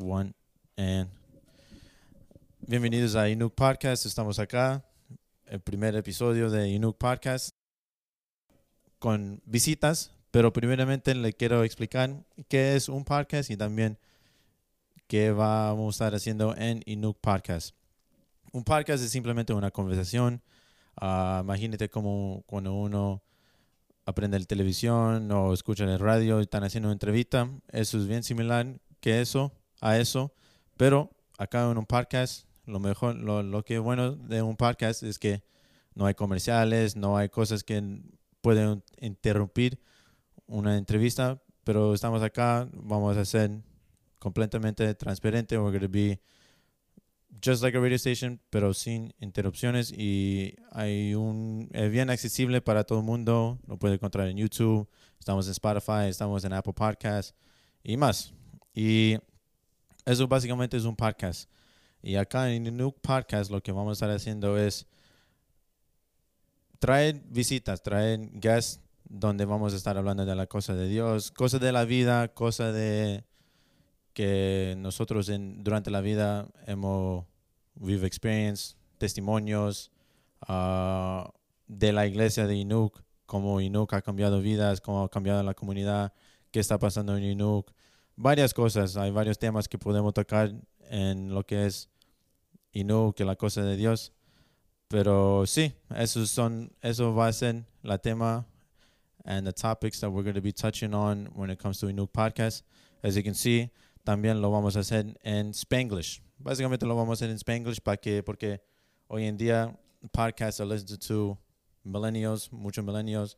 One and bienvenidos a Inuk Podcast. Estamos acá, el primer episodio de Inuk Podcast con visitas, pero primeramente le quiero explicar qué es un podcast y también qué vamos a estar haciendo en Inuk Podcast. Un podcast es simplemente una conversación. Ah, imagínate como cuando uno aprende el televisión o escucha el radio y están haciendo una entrevista. Eso es bien similar que eso, a eso. Pero acá en un podcast, lo mejor, lo, que es bueno de un podcast es que no hay comerciales, no hay cosas que pueden interrumpir una entrevista. Pero estamos acá, vamos a ser completamente transparente. We're going to be just like a radio station, pero sin interrupciones y hay un es bien accesible para todo el mundo. Lo puede encontrar en YouTube, estamos en Spotify, estamos en Apple Podcasts y más. Y eso básicamente es un podcast. Y acá en el Nuke Podcast lo que vamos a estar haciendo es traer visitas, traer guests donde vamos a estar hablando de la cosa de Dios, cosas de la vida, cosas de que nosotros durante la vida hemos we've experienced testimonios uh, de la iglesia de Inuk, cómo Inuk ha cambiado vidas, cómo ha cambiado la comunidad, qué está pasando en Inuk, varias cosas, hay varios temas que podemos tocar en lo que es Inuk, la cosa de Dios. Pero sí, esos son, eso va a ser la tema and the topics that we're going to be touching on when it comes to Inuk podcast. As you can see, también lo vamos a hacer en Spanglish. Básicamente lo vamos a hacer en Spanglish para que, porque hoy en día podcasts are listened to millennials, muchos millennials,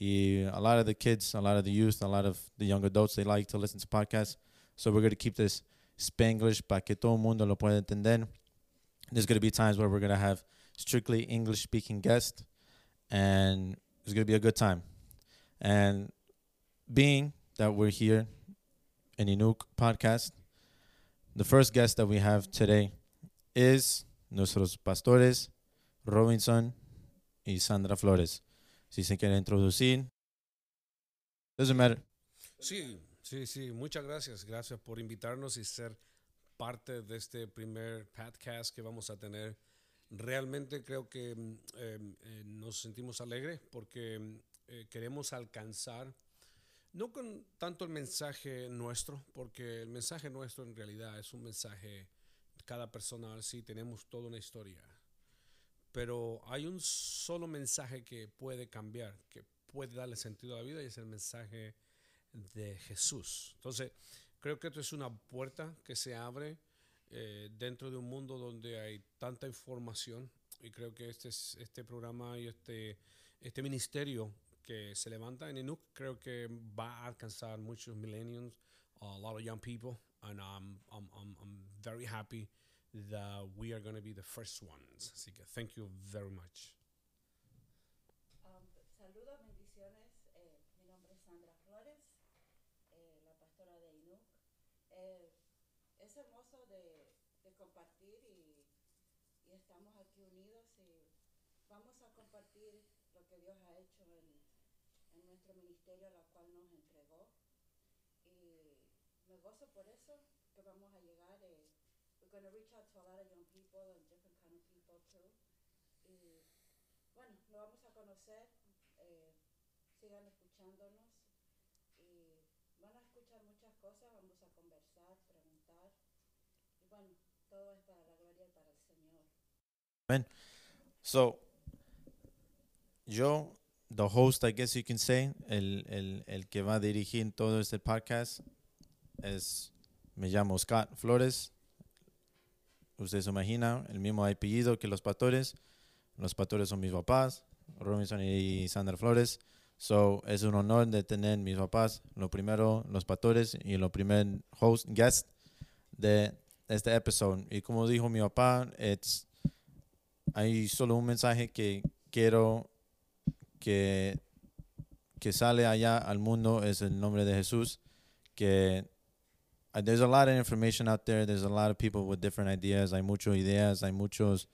a lot of the kids, a lot of the youth, a lot of the young adults, they like to listen to podcasts. So we're going to keep this Spanglish para que todo mundo lo pueda entender. There's going to be times where we're going to have strictly English speaking guests, and it's going to be a good time. And being that we're here in Inuk podcast, the first guest that we have today is nuestros pastores Robinson y Sandra Flores. Si se quiere introducir. Doesn't matter. Sí, sí, sí. Muchas gracias. Gracias por invitarnos y ser parte de este primer podcast que vamos a tener. Realmente creo que eh, eh, nos sentimos alegres porque eh, queremos alcanzar no con tanto el mensaje nuestro, porque el mensaje nuestro en realidad es un mensaje, cada persona sí tenemos toda una historia, pero hay un solo mensaje que puede cambiar, que puede darle sentido a la vida y es el mensaje de Jesús. Entonces, creo que esto es una puerta que se abre eh, dentro de un mundo donde hay tanta información y creo que este, este programa y este, este ministerio que se levanta en Inuk, creo que va a alcanzar muchos millennials, a lot of young people, and I'm, I'm, I'm, I'm very happy that we are going to be the first ones. Así que thank you very much. Um, saludos, bendiciones. Eh, mi nombre es Sandra Flores, eh, la pastora de Inuk. Eh, es hermoso de, de compartir y, y, estamos aquí unidos y vamos a compartir lo que Dios ha hecho en, en nuestro ministerio, la cual nos entregó. Y me gozo por eso, que vamos a llegar. Eh, we're going to reach out to a lot of young people and different kind of people too. Y bueno, lo vamos a conocer. Eh, sigan escuchándonos y van a escuchar muchas cosas, vamos a conversar, preguntar. Y bueno, todo es para la gloria y para el Señor. Amen. So, yo the host, I guess you can say, el, el, el que va a dirigir todo este podcast es, me llamo Scott Flores. Usted se imagina, el mismo apellido que los pastores. Los pastores son mis papás, Robinson y Sandra Flores. So, es un honor de tener mis papás, lo primero, los pastores y lo primer host, guest de este episodio. Y como dijo mi papá, it's, hay solo un mensaje que quiero que, que sale allá al mundo es el nombre de Jesús. Que uh, there's a lot of information out there. There's a lot of people with different ideas. Hay muchas ideas, hay muchos,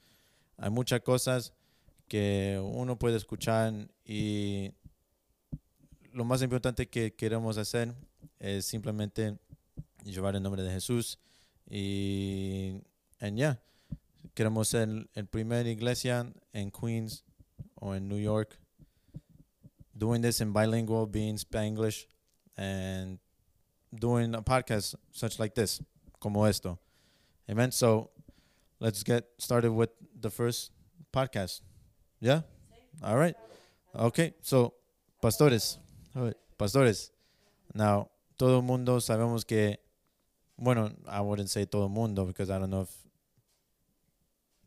hay muchas cosas que uno puede escuchar y lo más importante que queremos hacer es simplemente llevar el nombre de Jesús, Y, and yeah, queremos ser el primer iglesia en Queens o en New York doing this in bilingual, being Spanglish, and doing a podcast such like this, como esto. Amen. So let's get started with the first podcast. Yeah? All right. Okay. So, pastores. Pastores. Now, todo mundo sabemos que, bueno, I wouldn't say todo mundo because I don't know if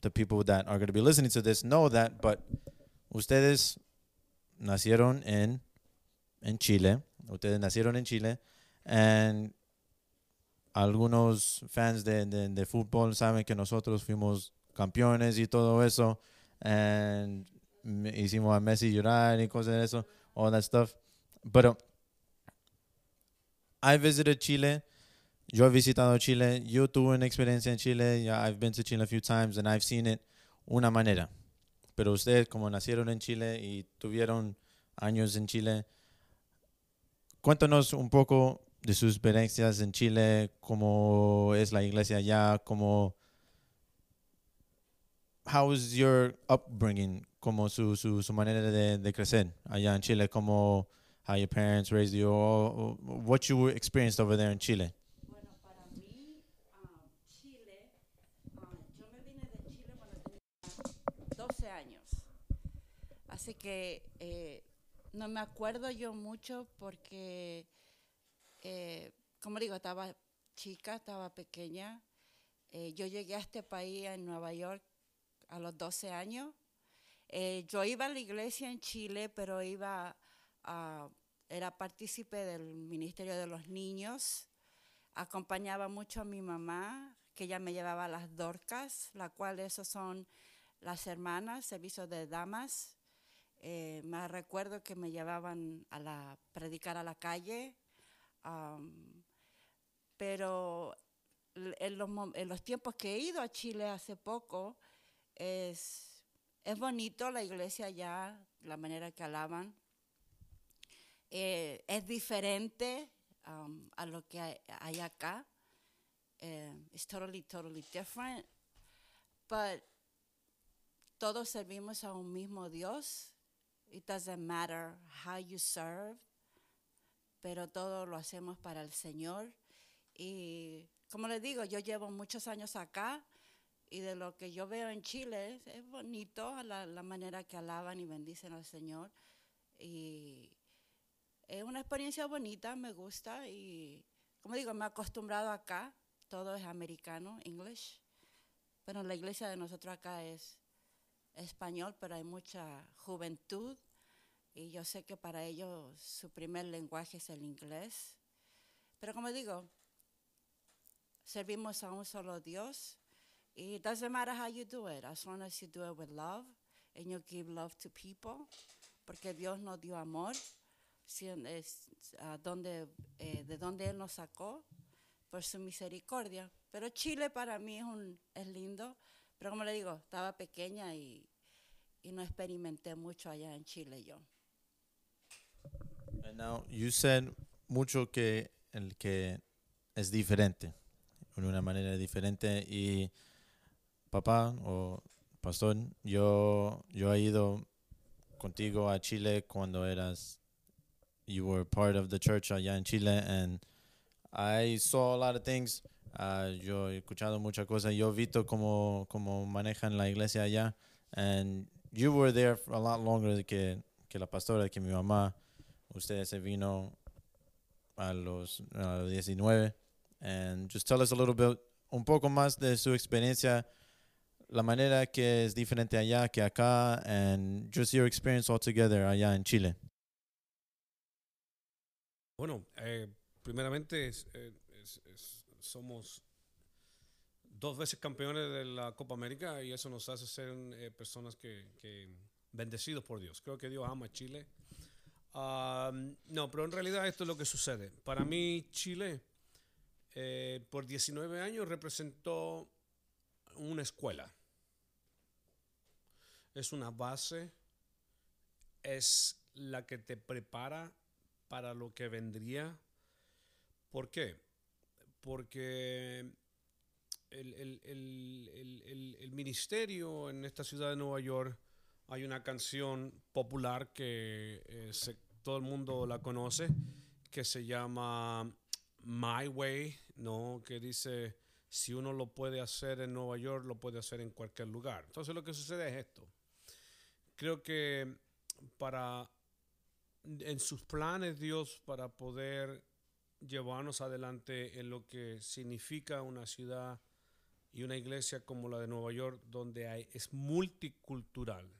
the people that are going to be listening to this know that, but ustedes nacieron en, en Chile. Ustedes nacieron en Chile. And algunos fans de, de, de fútbol saben que nosotros fuimos campeones y todo eso. And hicimos a Messi llorar y cosas de eso. All that stuff. Pero I visited Chile. Yo he visitado Chile. Yo tuve una experiencia en Chile. I've been to Chile a few times and I've seen it una manera. Pero ustedes, como nacieron en Chile y tuvieron años en Chile, cuéntanos un poco de sus experiencias en Chile, cómo es la iglesia allá, cómo... How was your upbringing, como su, su, su manera de, de crecer allá en Chile, como how your parents raised you, or, or what you experienced over there in Chile? Bueno, para mí, ah, Chile, ah, yo me vine de Chile cuando tenía 12 años. Así que eh, no me acuerdo yo mucho porque, eh, como digo, estaba chica, estaba pequeña. Eh, yo llegué a este país en Nueva York a los 12 años. Eh, yo iba a la iglesia en Chile, pero iba era partícipe del Ministerio de los Niños acompañaba mucho a mi mamá, que ella me llevaba a las dorcas, la cual esos son las hermanas, servicios de damas. Eh, me recuerdo que me llevaban a la predicar a la calle, am, pero en los, en los tiempos que he ido a Chile hace poco, es, es bonito la iglesia allá, la manera que alaban. Eh, es diferente um, a lo que hay, acá. Eh, it's totally, totally different. But todos servimos a un mismo Dios. It doesn't matter how you serve, pero todo lo hacemos para el Señor. Y como les digo, yo llevo muchos años acá y de lo que yo veo en Chile es, bonito la, la manera que alaban y bendicen al Señor. Y es una experiencia bonita, me gusta y como digo, me he acostumbrado acá, todo es americano, English, pero la iglesia de nosotros acá es español, pero hay mucha juventud y yo sé que para ellos su primer lenguaje es el inglés. Pero como digo, servimos a un solo Dios y it doesn't matter how you do it, as long as you do it with love and you give love to people, porque Dios nos dio amor si- es, donde, eh, de donde Él nos sacó por su misericordia. Pero Chile para mí es, un, es lindo, pero como le digo, estaba pequeña y, y no experimenté mucho allá en Chile yo. And now you said mucho que el que es diferente, de una manera diferente y papá o pastor, yo yo he ido contigo a Chile cuando eras you were part of the church allá en Chile and I saw a lot of things. Uh, yo he escuchado muchas cosas. Yo he visto cómo, cómo manejan la iglesia allá. And you were there for a lot longer que, que la pastora, que mi mamá. Usted se vino a los, a los 19. And just tell us a little bit, un poco más de su experiencia, la manera que es diferente allá que acá, and just your experience altogether allá en Chile. Bueno, eh, primeramente eh, somos dos veces campeones de la Copa América y eso nos hace ser eh, personas que, que bendecidos por Dios. Creo que Dios ama a Chile. Ah, no, pero en realidad esto es lo que sucede. Para mí Chile eh, por 19 años representó una escuela. Es una base, es la que te prepara para lo que vendría. ¿Por qué? Porque el, el- el- el- el ministerio en esta ciudad de Nueva York, hay una canción popular que eh, se- todo el mundo la conoce, que se llama My Way, ¿no? Que dice, si uno lo puede hacer en Nueva York, lo puede hacer en cualquier lugar. Entonces lo que sucede es esto. Creo que para, en sus planes Dios, para poder llevarnos adelante en lo que significa una ciudad y una iglesia como la de Nueva York, donde hay, es multicultural,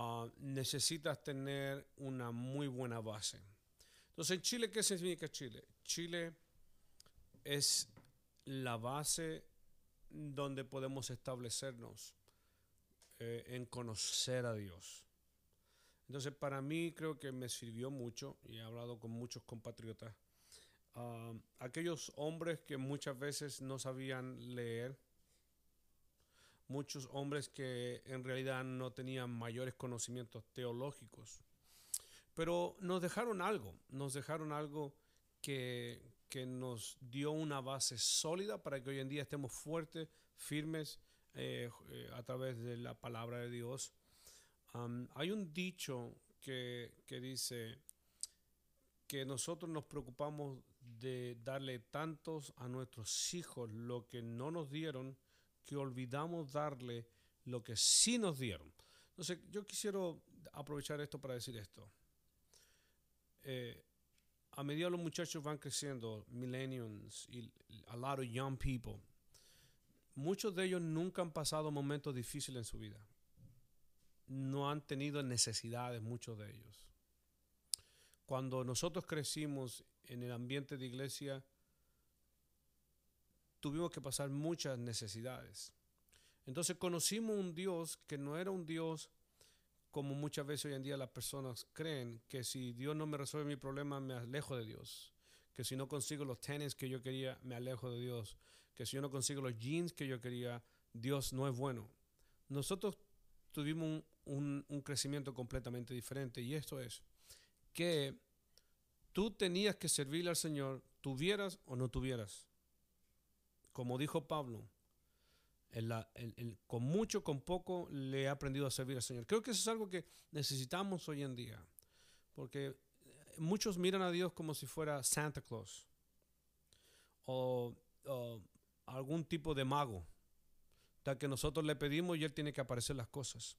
ah, necesitas tener una muy buena base. Entonces, en Chile, ¿qué significa Chile? Chile es la base donde podemos establecernos eh, en conocer a Dios. Entonces, para mí creo que me sirvió mucho y he hablado con muchos compatriotas. ah, aquellos hombres que muchas veces no sabían leer, muchos hombres que en realidad no tenían mayores conocimientos teológicos, pero nos dejaron algo, nos dejaron algo que, que nos dio una base sólida para que hoy en día estemos fuertes, firmes eh, eh, a través de la palabra de Dios. Hay un dicho que, que dice que nosotros nos preocupamos de darle tantos a nuestros hijos lo que no nos dieron que olvidamos darle lo que sí nos dieron. Entonces, yo quisiera aprovechar esto para decir esto. Eh, a medida que los muchachos van creciendo, millennials y a lot of young people, muchos de ellos nunca han pasado momentos difíciles en su vida. No han tenido necesidades, muchos de ellos. Cuando nosotros crecimos en el ambiente de iglesia, tuvimos que pasar muchas necesidades. Entonces conocimos un Dios que no era un Dios como muchas veces hoy en día las personas creen, que si Dios no me resuelve mi problema, me alejo de Dios. Que si no consigo los tenis que yo quería, me alejo de Dios. Que si yo no consigo los jeans que yo quería, Dios no es bueno. Nosotros tuvimos un, un- crecimiento completamente diferente y esto es que tú tenías que servirle al Señor, tuvieras o no tuvieras. Como dijo Pablo, con mucho, con poco, le he aprendido a servir al Señor. Creo que eso es algo que necesitamos hoy en día, porque eh, muchos miran a Dios como si fuera Santa Claus o, o algún tipo de mago, tal que nosotros le pedimos y Él tiene que aparecer las cosas.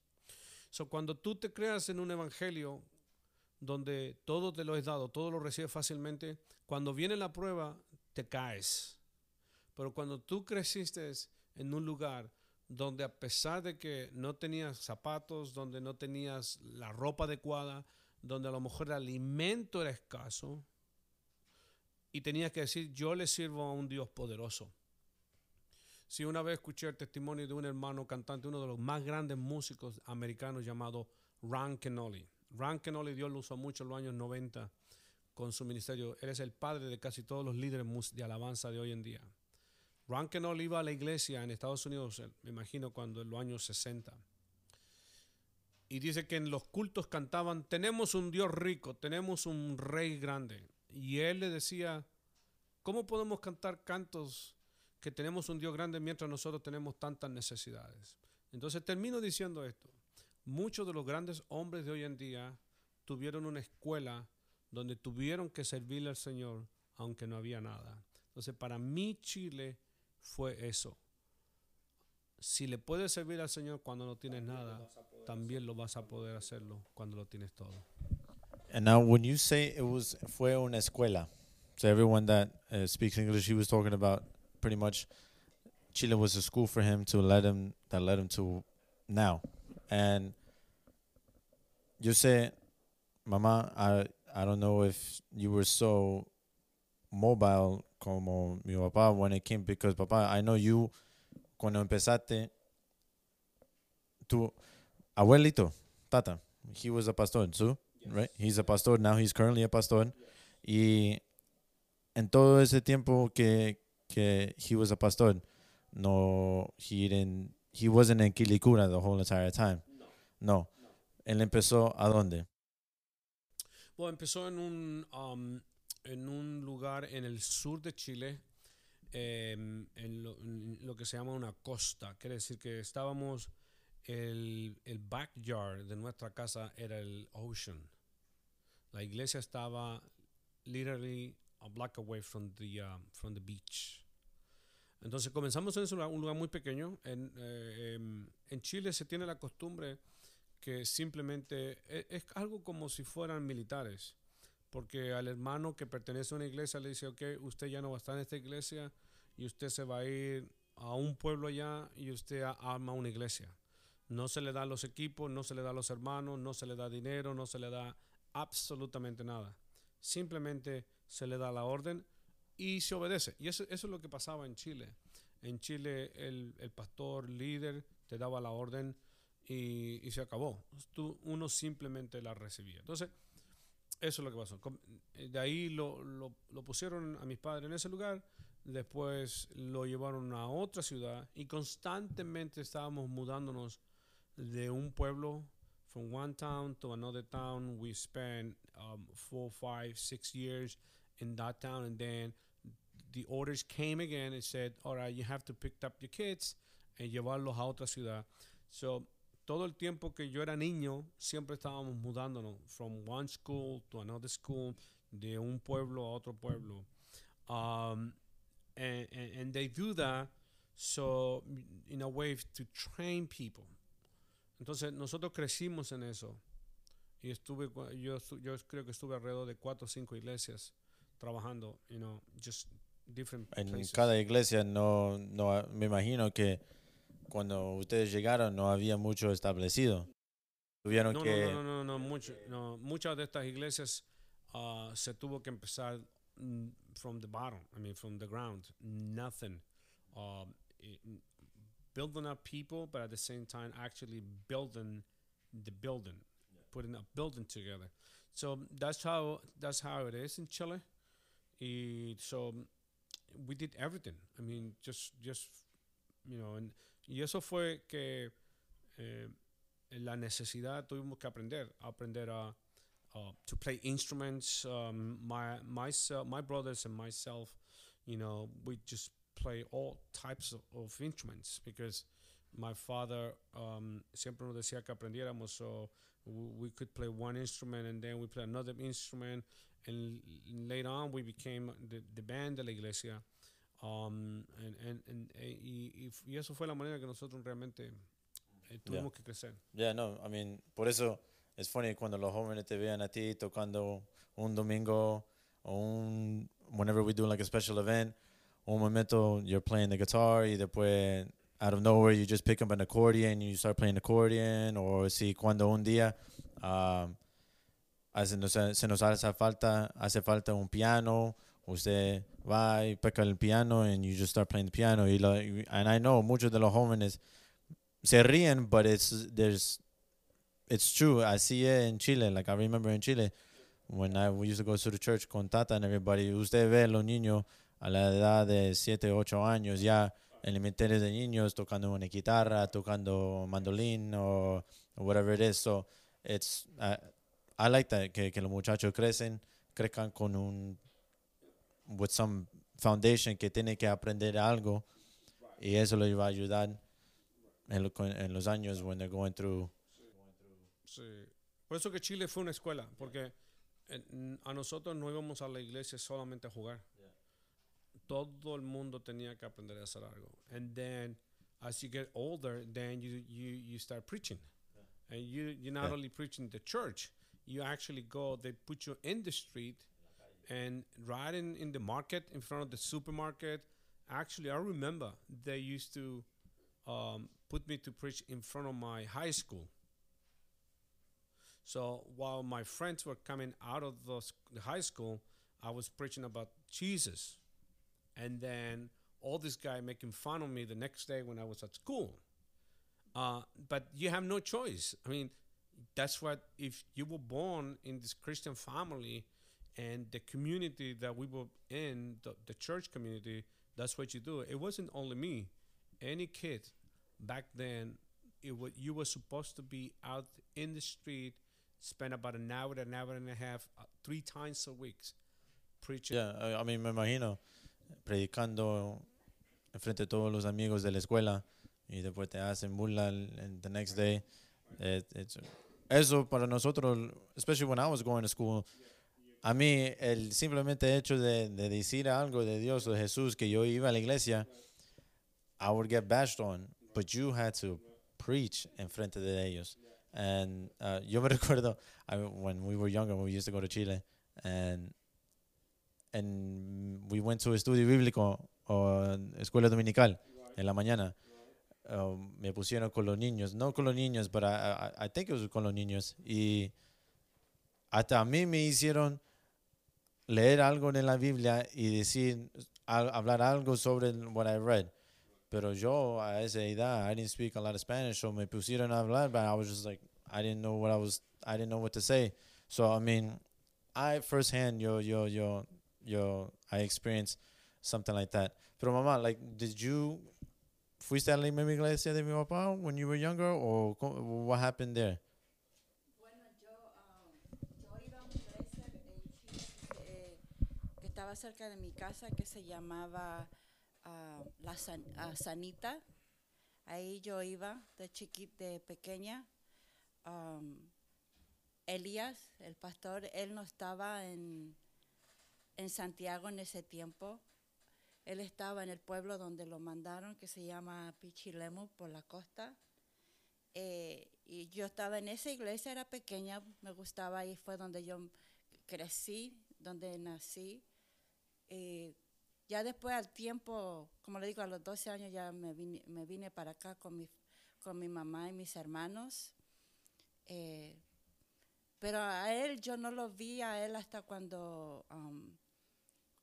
So, cuando tú te creas en un evangelio donde todo te lo es dado, todo lo recibes fácilmente, cuando viene la prueba, te caes. Pero cuando tú creciste en un lugar donde a pesar de que no tenías zapatos, donde no tenías la ropa adecuada, donde a lo mejor el alimento era escaso, y tenías que decir, yo le sirvo a un Dios poderoso. Si una vez escuché el testimonio de un hermano cantante, uno de los más grandes músicos americanos llamado Ron Kenoly. Ron Kenoly Dios lo usó mucho en los años 90 con su ministerio. Él es el padre de casi todos los líderes de alabanza de hoy en día. Ron Kenoly iba a la iglesia en Estados Unidos, eh, me imagino cuando en los años 60. Y dice que en los cultos cantaban, tenemos un Dios rico, tenemos un rey grande. Y él le decía, ¿cómo podemos cantar cantos que tenemos un Dios grande mientras nosotros tenemos tantas necesidades? Entonces termino diciendo esto. Muchos de los grandes hombres de hoy en día tuvieron una escuela donde tuvieron que servirle al Señor aunque no había nada. Entonces para mí Chile fue eso. Si le puedes servir al Señor cuando no tienes nada, también lo vas a poder hacerlo cuando lo tienes todo. And now, when you say it was fue una escuela, so everyone that uh, speaks English, he was talking about pretty much Chile was a school for him to let him that led him to now. And you say, Mama, I I don't know if you were so mobile como mi papá when it came because papá, I know you cuando empezaste tu abuelito, tata, he was a pastor too, right? He's a pastor now. He's currently a pastor. Y en todo ese tiempo que que he was a pastor, no, he didn't, he wasn't en Quilicura the whole entire time. No. Él empezó a dónde? Bueno, empezó en un, um, en un lugar en el sur de Chile, em, en, lo, que se llama una costa. Quiere decir que estábamos, el, el backyard de nuestra casa era el ocean. La iglesia estaba literally a block away from the, um, from the beach. Entonces comenzamos en un lugar muy pequeño. En, eh, em, en Chile se tiene la costumbre que simplemente e- es, algo como si fueran militares. Porque al hermano que pertenece a una iglesia le dice, ok, usted ya no va a estar en esta iglesia y usted se va a ir a un pueblo allá y usted arma una iglesia. No se le da los equipos, no se le da los hermanos, no se le da dinero, no se le da absolutamente nada. Simplemente se le da la orden y se obedece. Y eso, eso es lo que pasaba en Chile. En Chile el, el pastor líder te daba la orden y, y se acabó. Tú, uno simplemente la recibía. Entonces, eso es lo que pasó. Com- De ahí lo, lo- lo pusieron a mis padres en ese lugar, después lo llevaron a otra ciudad y constantemente estábamos mudándonos de un pueblo from one town to another town. We spent um, four, five, six years in that town, and then the orders came again and said, "All right, you have to pick up your kids and llevarlos a otra ciudad." So todo el tiempo que yo era niño, siempre estábamos mudándonos from one school to another school, de un pueblo a otro pueblo. Um, and, and, and they do that so in a way to train people. Entonces nosotros crecimos en eso. Y estuve, yo, yo creo que estuve alrededor de cuatro o cinco iglesias trabajando, you know, just different En cada iglesia no, no, me imagino que cuando ustedes llegaron no había mucho establecido. Tuvieron No, que... no, no, no, no, mucho- no, muchas de estas iglesias ah, se tuvo que empezar mm, from the bottom, I mean, from the ground, nothing. Um, n- building up people, but at the same time, actually building the building, putting a building together. So that's how that's how it is in Chile. Y so we did everything. I mean, just just you know, and, y eso fue que eh, la necesidad tuvimos que aprender, aprender a uh, to play instruments. Um, my myself, my brothers and myself, you know, we just play all types of, of instruments because my father um, siempre nos decía que aprendiéramos. So we could play one instrument and then we play another instrument. And later on, we became the, the band de la iglesia. Um, and, and, eh, y, y f- y eso fue la manera que nosotros realmente eh, tuvimos que crecer. Yeah, no, I mean, por eso es funny cuando los jóvenes te vean a ti tocando un domingo o un whenever we do like a special event, un momento you're playing the guitar y después out of nowhere you just pick up an accordion and you start playing accordion o si cuando un día um, hace, se nos hace falta hace falta un piano usted va y pica el piano and you just start playing the piano y lo, and I know muchos de los jóvenes se ríen, but it's there's it's true. See it in Chile. Like I remember in Chile when I we used to go to the church con Tata and everybody. Usted ve a los niños a la edad de 7, 8 años ya elementales de niños tocando una guitarra, tocando mandolín o whatever it is. So it's uh, I like that que, que los muchachos crecen, crezcan con un with some foundation que tiene que aprender algo y eso les va a ayudar en, lo- en los años when they're going through Sí. Por eso que Chile fue una escuela, porque a nosotros no íbamos a la iglesia solamente a jugar. Todo el mundo tenía que aprender a hacer algo. And then, as you get older, then you, you, you start preaching. And you, you're not only preaching the church, you actually go, they put you in the street and right in, in the market, in front of the supermarket. Actually, I remember they used to um, put me to preach in front of my high school. So while my friends were coming out of the, high school, I was preaching about Jesus. And then all this guy making fun of me the next day when I was at school. Uh, but you have no choice. I mean, that's what, if you were born in this Christian family and the community that we were in, the, the church community, that's what you do. It wasn't only me. Any kid back then, it was, you were supposed to be out in the street, spend about an hour, an hour and a half, uh, three times a week preaching. Yeah, I, I mean, me imagino predicando enfrente de todos los amigos de la escuela y después te hacen burla el- the next day. It- it's- eso para nosotros, especially when I was going to school, a mí el simplemente hecho de, de decir algo de Dios o Jesús que yo iba a la iglesia, I would get bashed on, but you had to preach en frente de ellos. And uh, yo me recuerdo I, when we were younger, we used to go to Chile, and and we went to estudio bíblico o escuela dominical en la mañana. Um, me pusieron con los niños, no con los niños, pero I think it was con los niños. Y hasta a mí me hicieron leer algo de la Biblia y decir, al- hablar algo sobre what I read. Pero yo a esa edad, I didn't speak a lot of Spanish, so me pusieron a hablar, but I was just like, I didn't know what I was, I didn't know what to say. So I mean, I firsthand, yo, yo, yo, yo, I experienced something like that. Pero mamá, like, did you, fuiste a la misma iglesia de mi papá when you were younger, or what happened there? Estaba cerca de mi casa que se llamaba ah, La San- ah, Sanita. Ahí yo iba de chiquita, de pequeña. Am, Elías, el pastor, él no estaba en, en Santiago en ese tiempo. Él estaba en el pueblo donde lo mandaron, que se llama Pichilemu, por la costa. Eh, y yo estaba en esa iglesia, era pequeña, me gustaba, ahí fue donde yo crecí, donde nací. Eh, ya después al tiempo, como le digo, a los 12 años ya me vine, me vine para acá con mi, con mi mamá y mis hermanos. Eh, pero a él yo no lo vi a él hasta cuando um,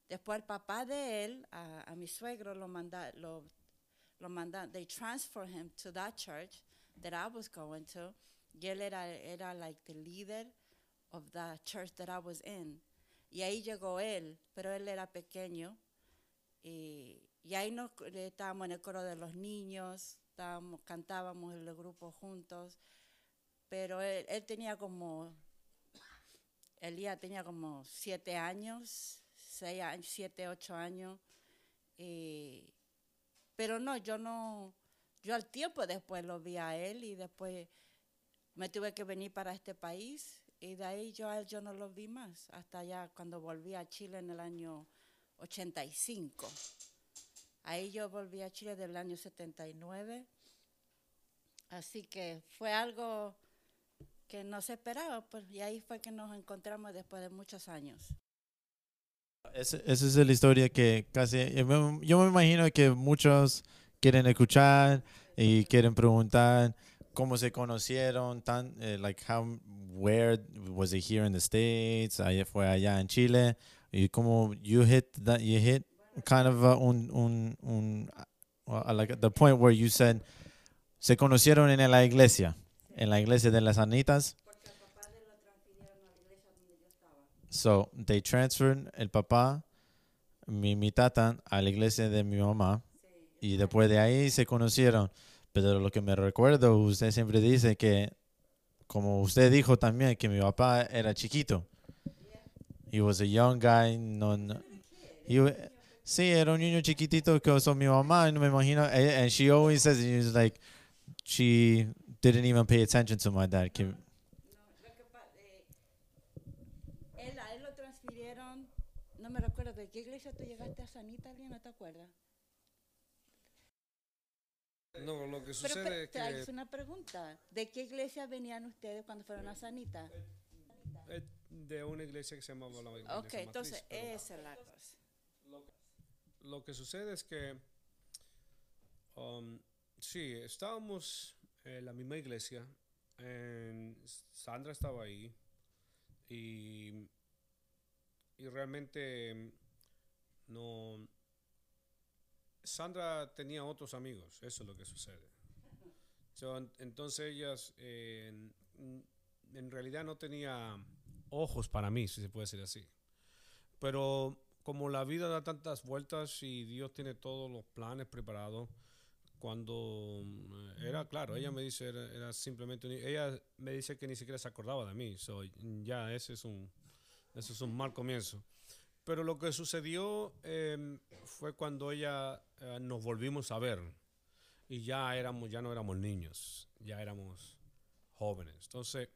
después el papá de él, a, a mi suegro, lo manda, lo, lo manda, they transfer him to that church that I was going to. Y él era, era like the leader of the church that I was in. Y ahí llegó él, pero él era pequeño. Y, y ahí nos, estábamos en el coro de los niños, estábamos, cantábamos el grupo juntos. Pero él, él tenía como, Elías tenía como siete años, seis, siete, ocho años. Y, pero no, yo no, yo al tiempo después lo vi a él y después me tuve que venir para este país y de ahí yo a él yo no lo vi más, hasta ya cuando volví a Chile en el año 85. Ahí yo volví a Chile del año 79. Así que fue algo que no se esperaba, pues, y ahí fue que nos encontramos después de muchos años. Esa, esa es la historia que casi, me, yo me imagino que muchos quieren escuchar y quieren preguntar cómo se conocieron, tan, eh, like how, where was it here in the States, allá fue allá en Chile, y cómo you hit that, you hit kind of uh, un, un, un, uh, like the point where you said, se conocieron en la iglesia, en la iglesia de las Anitas. So they transferred el papá, mi, mi tata, a la iglesia de mi mamá. Y después de ahí se conocieron. Pero lo que me recuerdo, usted siempre dice que, como usted dijo también, que mi papá era chiquito. He was a young guy. No, no, he sí, era un niño chiquitito que usó mi mamá. No me imagino. And and she always says, he was like, she didn't even pay attention to my dad. que- No, eh, me recuerdo de qué iglesia tú llegaste a Sanita, ¿alguien no te acuerdas? No, lo que Pero sucede es te, te hice que una pregunta, ¿de qué iglesia venían ustedes cuando fueron a Sanita? es de una iglesia que se llamaba la iglesia Ok, Matriz, entonces pero esa es la cosa. lo que sucede es que um, sí, estábamos en la misma iglesia, en- Sandra estaba ahí y, y realmente mm, no... Sandra tenía otros amigos, eso es lo que sucede. Entonces ellas eh, en, realidad no tenía ojos para mí, si se puede decir así. Pero como la vida da tantas vueltas y Dios tiene todos los planes preparados, cuando mm, era claro, ella me dice, era, simplemente, ella me dice que ni siquiera se acordaba de mí, ya ese es un, ese es un mal comienzo. Pero lo que sucedió em, fue cuando ella eh, nos volvimos a ver y ya éramos, ya no éramos niños, ya éramos jóvenes. Entonces,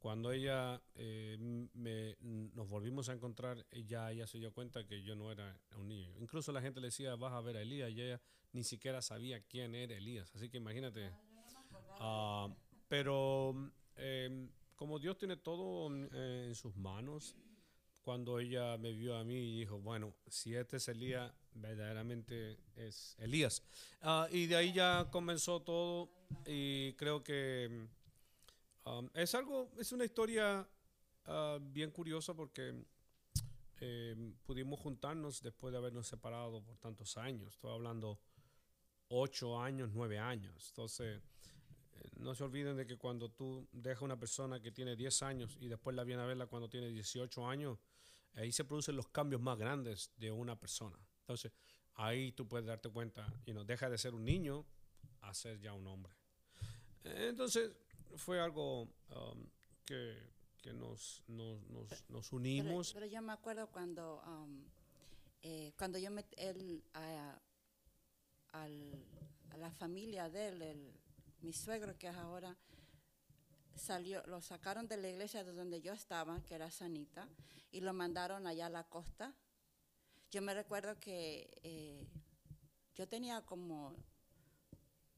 cuando ella eh, me, nos volvimos a encontrar, ya ella se dio cuenta que yo no era un niño. Incluso la gente le decía, vas a ver a Elías, y ella ni siquiera sabía quién era Elías. Así que imagínate. Ah, pero em, como Dios tiene todo en sus manos, cuando ella me vio a mí y dijo, bueno, si este es Elías, verdaderamente es Elías. Ah, y de ahí ya comenzó todo y creo que um, es algo, es una historia ah, bien curiosa porque em, pudimos juntarnos después de habernos separado por tantos años. Estoy hablando ocho años, nueve años. Entonces, eh, no se olviden de que cuando tú dejas una persona que tiene 10 años y después la viene a verla cuando tiene 18 años, ahí se producen los cambios más grandes de una persona. Entonces, ahí tú puedes darte cuenta, y no deja de ser un niño a ser ya un hombre. Entonces, fue algo um, que, que nos, nos, nos, unimos. Pero, yo me acuerdo cuando, um, eh, cuando yo metí él, a, a, la familia de él, mi suegro que es ahora, salió, lo sacaron de la iglesia de donde yo estaba, que era Sanita, y lo mandaron allá a la costa. Yo me recuerdo que eh, yo tenía como,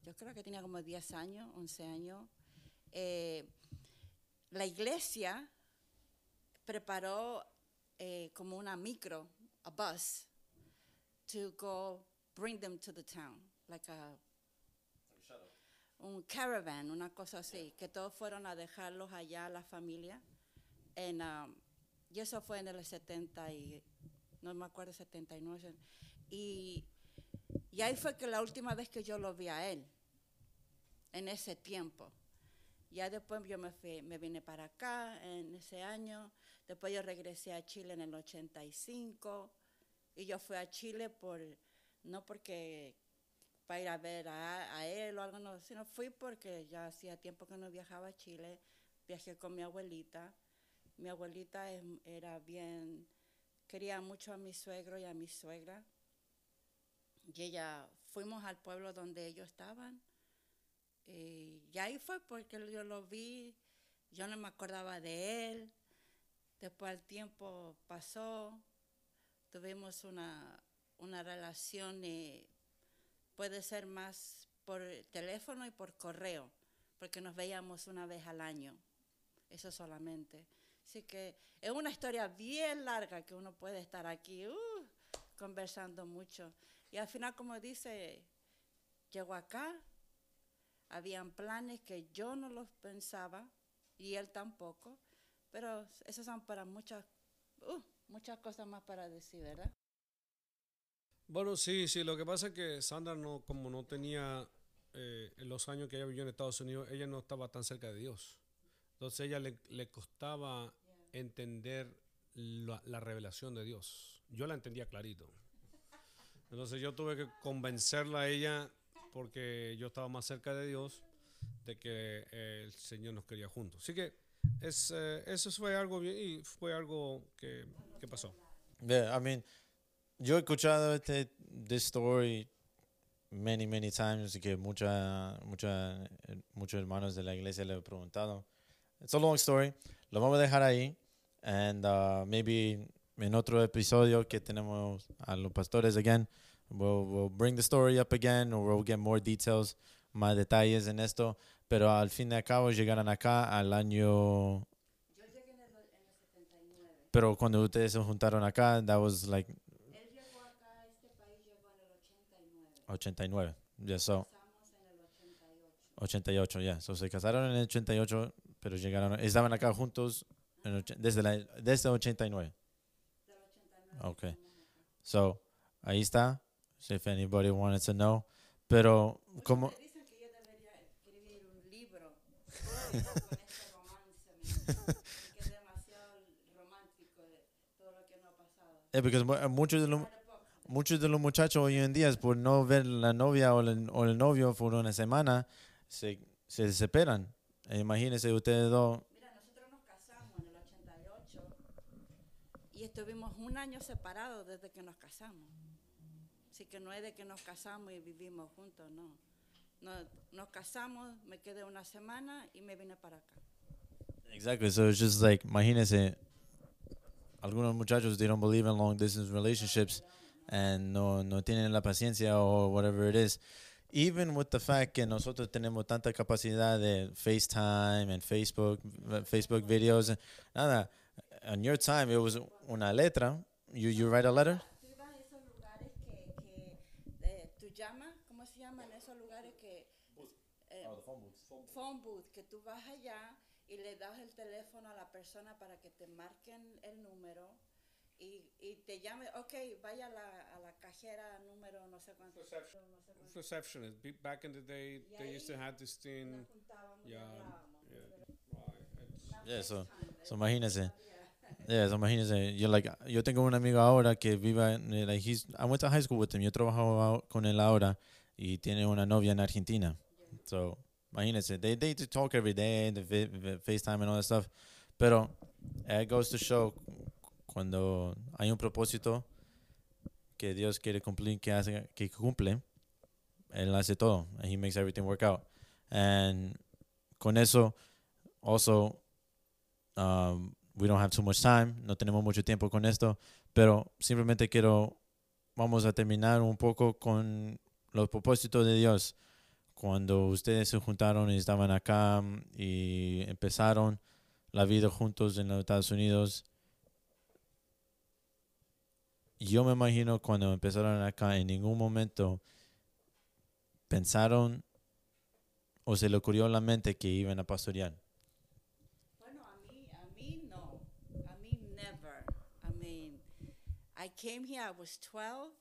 yo creo que tenía como 10 años, 11 años. Eh, la iglesia preparó eh, como una micro, a bus, to go bring them to the town, like a un caravan, una cosa así, que todos fueron a dejarlos allá, la familia. En, um, y eso fue en el 70 y, no me acuerdo, 79. Y, y ahí fue que la última vez que yo lo vi a él, en ese tiempo. Ya después yo me, fui, me vine para acá en ese año, después yo regresé a Chile en el 85 y yo fui a Chile por, no porque para ir a ver a, él o algo, no, sino fui porque ya hacía tiempo que no viajaba a Chile, viajé con mi abuelita. Mi abuelita era bien, quería mucho a mi suegro y a mi suegra. Y ella, fuimos al pueblo donde ellos estaban. Y, ahí fue porque yo lo vi, yo no me acordaba de él. Después el tiempo pasó, tuvimos una, una relación y puede ser más por teléfono y por correo, porque nos veíamos una vez al año, eso solamente. Así que es una historia bien larga que uno puede estar aquí uh, conversando mucho. Y al final, como dice, llegó acá, habían planes que yo no los pensaba y él tampoco, pero esas son para muchas, uh, muchas cosas más para decir, ¿verdad? Bueno, sí, sí, lo que pasa es que Sandra no, como no tenía eh, los años que ella vivió en Estados Unidos, ella no estaba tan cerca de Dios. Entonces ella le, le costaba entender la, la, revelación de Dios. Yo la entendía clarito. Entonces yo tuve que convencerla a ella porque yo estaba más cerca de Dios de que eh, el Señor nos quería juntos. Así que es, eh, eso fue algo bien y fue algo que, que pasó. Yeah, I mean, yo he escuchado este this story many many times que mucha mucha muchos hermanos de la iglesia le he preguntado. It's a long story. Lo vamos a dejar ahí and uh, maybe en otro episodio que tenemos a los pastores again, we'll, we'll bring the story up again or we'll get more details, más detalles en esto, pero al fin al cabo llegaron acá al año pero cuando ustedes se juntaron acá, that was like 89. Ya, so. 88, ya. So, se casaron en el 88, pero llegaron, estaban acá juntos en desde, la, desde 89. Okay. So, ahí está. If anybody wanted to know. Pero, como. Dicen que yo debería escribir un libro con este romance. que es demasiado romántico de todo lo que no ha pasado. Eh, porque muchos de los muchos de los muchachos hoy en día, por no ver la novia o el, o el novio por una semana, se, se desesperan. E imagínense ustedes dos. Mira, nosotros nos casamos en el 88 y estuvimos un año separados desde que nos casamos. Así que no es de que nos casamos y vivimos juntos, no. Nos, nos casamos, me quedé una semana y me vine para acá. Exactly. So it's just like, imagínese, algunos muchachos, they don't believe in long distance relationships and no, no tienen la paciencia or whatever it is. Even with the fact que nosotros tenemos tanta capacidad de FaceTime and Facebook, Facebook videos, nada. On your time, it was una letra. You, you write a letter? Tú ibas a esos lugares que, que eh, tú llamas, ¿cómo se llaman esos lugares que... eh, phone booth, que tú vas allá y le das el teléfono a la persona para que te marquen el número y, y te llame, ok, vaya a la, a la cajera número no sé cuánto. Reception. no sé cuánto. Receptionist. Back in the day, Y they used to have this thing. Yeah, yeah. Yeah, so, imagínese. Yeah, so imagínese. Yo, like, yo tengo un amigo ahora que vive, en- like, he's, I went to high school with him. Yo trabajaba con él ahora y tiene una novia en Argentina. So, imagínese. They, they talk every day, the fa- fa- FaceTime and all that stuff. Pero it goes to show cuando hay un propósito que Dios quiere cumplir, que hace, que cumple, Él hace todo. And he makes everything work out. And con eso, also, um, we don't have too much time, no tenemos mucho tiempo con esto, pero simplemente quiero, vamos a terminar un poco con los propósitos de Dios. Cuando ustedes se juntaron y estaban acá y empezaron la vida juntos en los Estados Unidos, yo me imagino cuando empezaron acá, en ningún momento pensaron o se le ocurrió en la mente que iban a pastorear. Bueno, a mí, a mí no. A mí never. I mean, I came here, I was 12.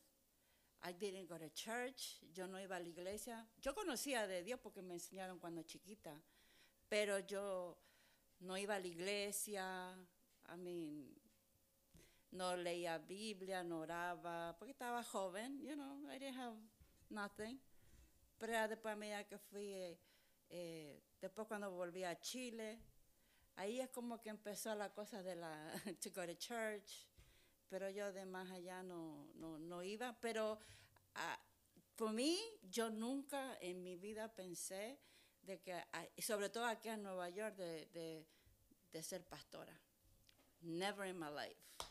I didn't go to church. Yo no iba a la iglesia. Yo conocía de Dios porque me enseñaron cuando chiquita. Pero yo no iba a la iglesia. I mean, no leía Biblia, no oraba, porque estaba joven, you know, I didn't have nothing. Pero después medida que fui, eh, eh, después cuando volví a Chile, ahí es como que empezó la cosa de la to go to church, pero yo de más allá no, no, no iba. Pero ah, por mí, yo nunca en mi vida pensé de que, ah, sobre todo aquí en Nueva York, de, de, de ser pastora. Never in my life.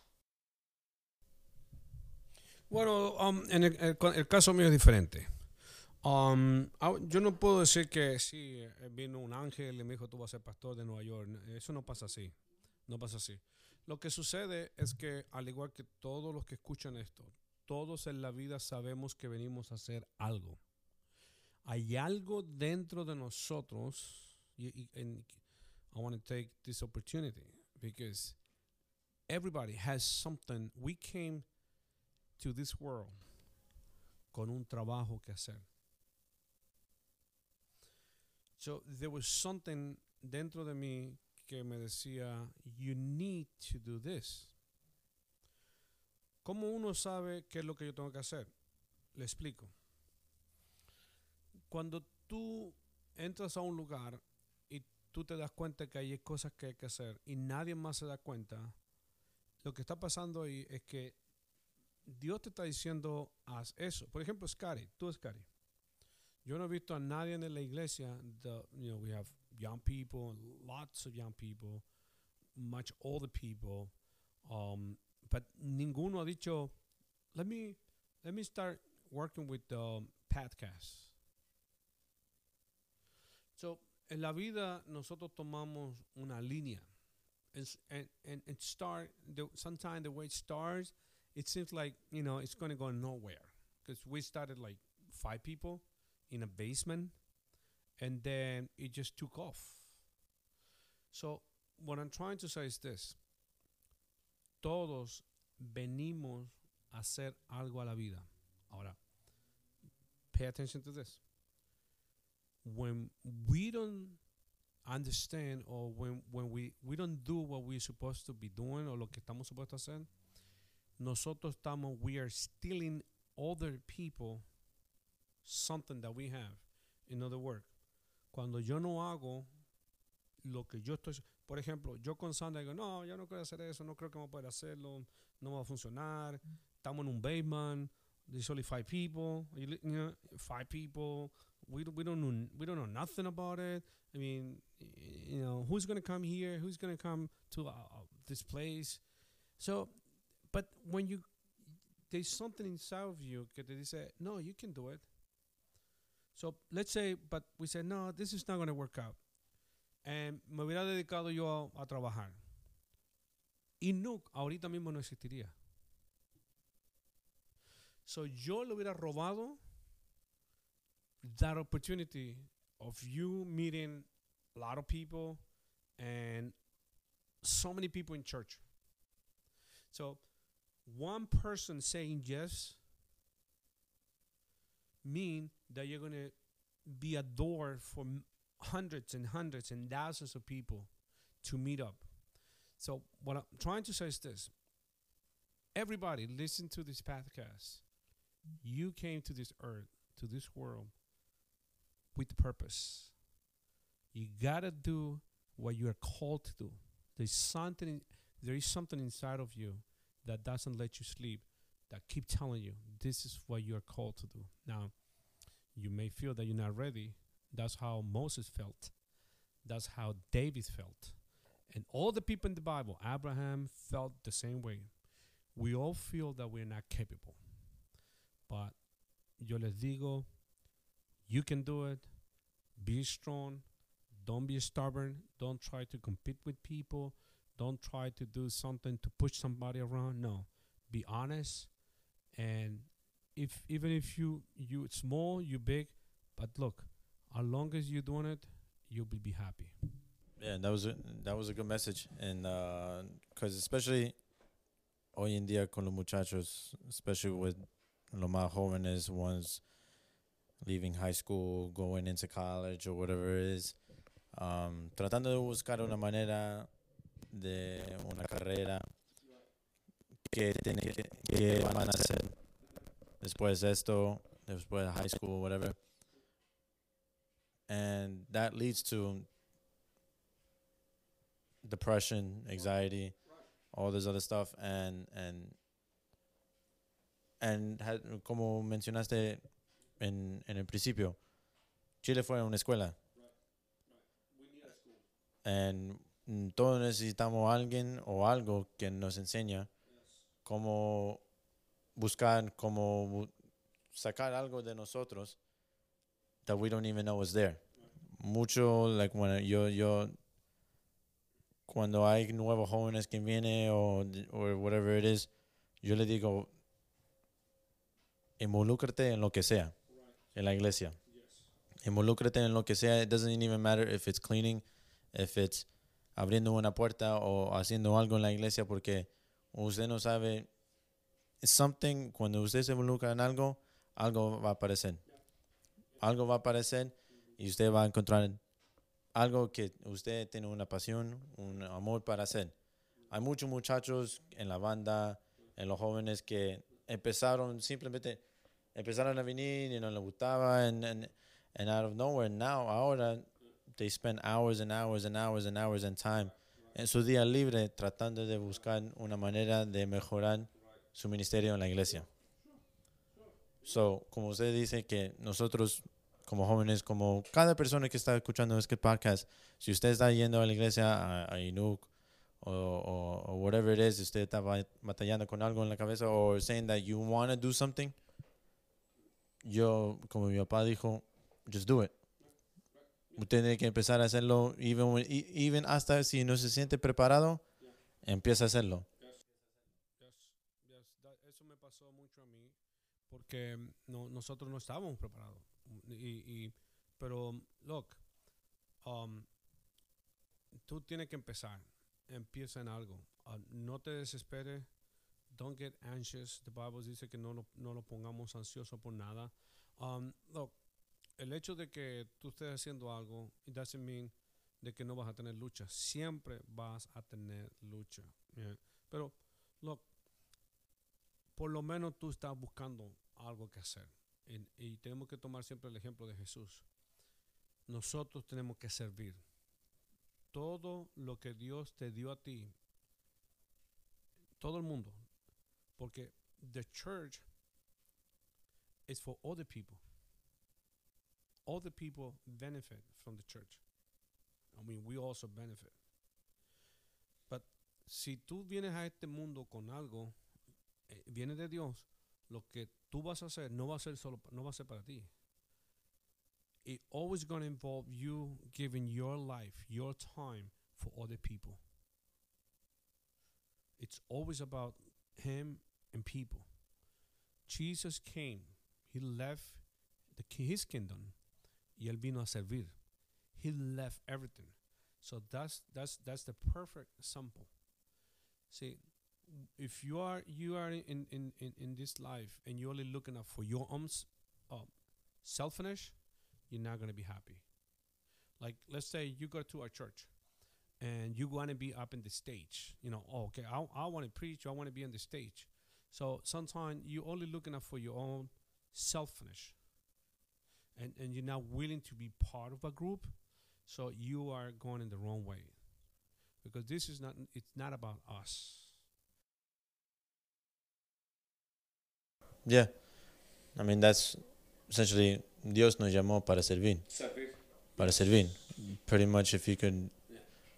Bueno, um, en el, el- el caso mío es diferente. Um, ah, yo no puedo decir que sí, eh, vino un ángel y me dijo tú vas a ser pastor de Nueva York. Eso no pasa así. No pasa así. Lo que sucede es que, al igual que todos los que escuchan esto, todos en la vida sabemos que venimos a hacer algo. Hay algo dentro de nosotros, y, I want to take this opportunity because everybody has something. We came to this world con un trabajo que hacer. So there was something dentro de mí que me decía, you need to do this. ¿Cómo uno sabe qué es lo que yo tengo que hacer? Le explico. Cuando tú entras a un lugar y tú te das cuenta que hay cosas que hay que hacer y nadie más se da cuenta, lo que está pasando ahí es que Dios te está diciendo, haz eso. Por ejemplo, Scary, tú Scary. Yo no he visto a nadie en la iglesia, the, you know, we have young people, lots of young people, much older people, um, but ninguno ha dicho, let me, let me start working with the podcast. So, en la vida nosotros tomamos una línea. And, and, and start, the, sometimes the way it starts, it seems like you know it's going to go nowhere because we started like five people in a basement and then it just took off. So what i'm trying to say is this. Todos venimos a hacer algo a la vida. Ahora pay attention to this. When we don't understand or when when we we don't do what we're supposed to be doing or lo que estamos supuestos a hacer nosotros estamos, we are stealing other people something that we have. In other words, cuando yo no hago lo que yo estoy. Por ejemplo, yo con Sandra digo, no, yo no quiero hacer eso, no creo que vamos a poder hacerlo, no va a funcionar. Estamos en un basement, there's only five people, you know, five people. We don't, we don't know we don't know nothing about it. I mean, you know, who's gonna come here? Who's gonna come to uh, this place? So, but when you there's something inside of you that te dice, no, you can do it. So let's say, but we said, no, this is not going to work out. And me hubiera dedicado yo a, a trabajar. Y Nuke ahorita mismo no existiría. So yo le hubiera robado that opportunity of you meeting a lot of people and so many people in church. So one person saying yes mean that you're going to be a door for hundreds and hundreds and thousands of people to meet up. So what I'm trying to say is this. Everybody listen to this podcast. You came to this earth, to this world with purpose. You got to do what you are called to do. There's something there is something inside of you that doesn't let you sleep that keep telling you this is what you're called to do. Now, you may feel that you're not ready. That's how Moses felt. That's how David felt. And all the people in the Bible, Abraham felt the same way. We all feel that we're not capable. But yo les digo, you can do it. Be strong. Don't be stubborn. Don't try to compete with people. Don't try to do something to push somebody around. No. Be honest. And if even if you you small, you big, but look, as long as you're doing it, you'll be, be happy. Yeah, that was a, that was a good message, and because especially hoy en día con los muchachos, especially with los más jóvenes ones leaving high school, going into college or whatever it is, um, tratando de buscar una manera de una carrera que tiene que, que van a hacer después de esto, después de high school, whatever, and that leads to depression, anxiety, all this other stuff, and and and ha- como mencionaste en, en el principio, Chile fue una escuela. And mm, todos necesitamos alguien o algo que nos enseña cómo buscar, cómo sacar algo de nosotros that we don't even know is there. Mucho, like when yo, yo cuando hay nuevos jóvenes que vienen o or whatever it is, yo le digo, involúcrate en lo que sea, en la iglesia. Involúcrate en lo que sea. It doesn't even matter if it's cleaning, if it's abriendo una puerta o haciendo algo en la iglesia, porque usted no sabe. Something, cuando usted se involucra en algo, algo va a aparecer. Algo va a aparecer y usted va a encontrar algo que usted tiene una pasión, un amor para hacer. Hay muchos muchachos en la banda, en los jóvenes que empezaron simplemente, empezaron a venir y no les gustaba, and out of nowhere, now, ahora, they spend hours and hours and hours and hours and time en su día libre tratando de buscar una manera de mejorar su ministerio en la iglesia. So, como usted dice que nosotros como jóvenes, como cada persona que está escuchando este podcast, si usted está yendo a la iglesia, a, a Inuk, o, whatever it is, usted está ba- batallando con algo en la cabeza, o saying that you want to do something, yo, como mi papá dijo, just do it. Usted tiene que empezar a hacerlo, even, when- e- even hasta si no se siente preparado, empieza a hacerlo. Yes, yes, that- eso me pasó mucho a mí porque mm, no, nosotros no estábamos preparados. Y, y- pero, look, um, tú tienes que empezar. Empieza en algo. Uh, no te desesperes. Don't get anxious. The Bible dice que no, lo- no lo pongamos ansioso por nada. Um, look, el hecho de que tú estés haciendo algo, it doesn't mean de que no vas a tener lucha. Siempre vas a tener lucha. Pero, look, por lo menos tú estás buscando algo que hacer. En- y tenemos que tomar siempre el ejemplo de Jesús. Nosotros tenemos que servir. todo lo que Dios te dio a ti, todo el mundo, porque the church is for other people. All the people benefit from the church. I mean, we also benefit. But si tú vienes a este mundo con algo, eh, viene de Dios, lo que tú vas a hacer no va a ser solo, no va a ser para ti. It always going to involve you giving your life, your time for other people. It's always about him and people. Jesus came, he left the, his kingdom, y él vino a servir. He left everything. So that's that's that's the perfect sample. See, if you are you are in in in, in this life and you're only looking up for your own uh, selfishness, you're not gonna be happy. Like let's say you go to a church and you want to be up in the stage. You know, oh, okay, I I want to preach. I want to be on the stage. So sometimes you're only looking up for your own selfishness, and and you're not willing to be part of a group. So you are going in the wrong way, because this is not. It's not about us. Yeah. I mean, that's essentially Dios nos llamó para servir. Para servir. Pretty much, if you could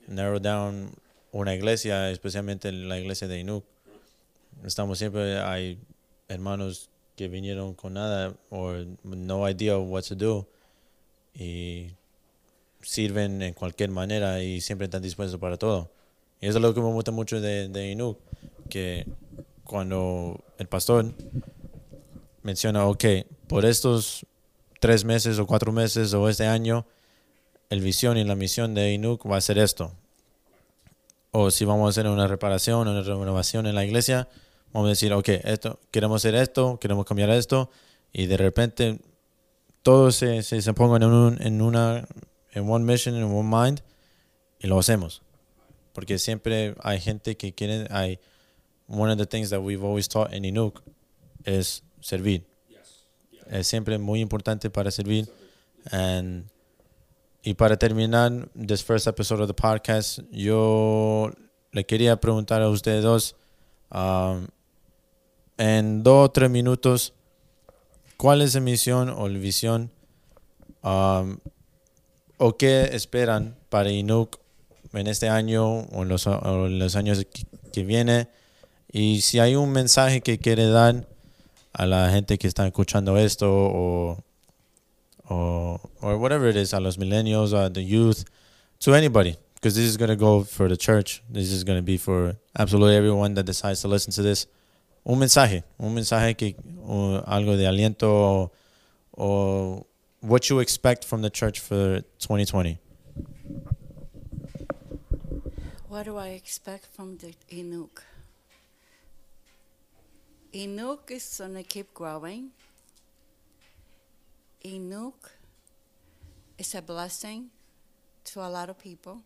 narrow down una iglesia, especialmente la iglesia de Inuk, estamos siempre, hay hermanos que vinieron con nada or no idea what to do y sirven en cualquier manera y siempre están dispuestos para todo. Y eso es lo que me gusta mucho de, de Inuk, que cuando el pastor menciona, ok, por estos tres meses o cuatro meses o este año, el visión y la misión de Inuk va a ser esto. O si vamos a hacer una reparación, una renovación en la iglesia, vamos a decir, ok, esto, queremos hacer esto, queremos cambiar esto, y de repente todos se, se, se pongan en, un, en una, en one mission, en one mind, y lo hacemos. Porque siempre hay gente que quiere, hay, one of the things that we've always taught in Inuk es servir. Es siempre muy importante para servir. And, y para terminar this first episode of the podcast, yo le quería preguntar a ustedes dos, um, en dos o tres minutos, ¿cuál es la misión o la visión um, o qué esperan para Inuk en este año o en los, años que, que viene? Y si hay un mensaje que quiere dar a la gente que está escuchando esto o, o or whatever it is, a los millennials, a the youth, to anybody, because this is going to go for the church. This is going to be for absolutely everyone that decides to listen to this. Un mensaje, un mensaje que o algo de aliento o, o what you expect from the church for 2020. What do I expect from the Inuk? Inuk is to keep growing. Inuk is a blessing to a lot of people,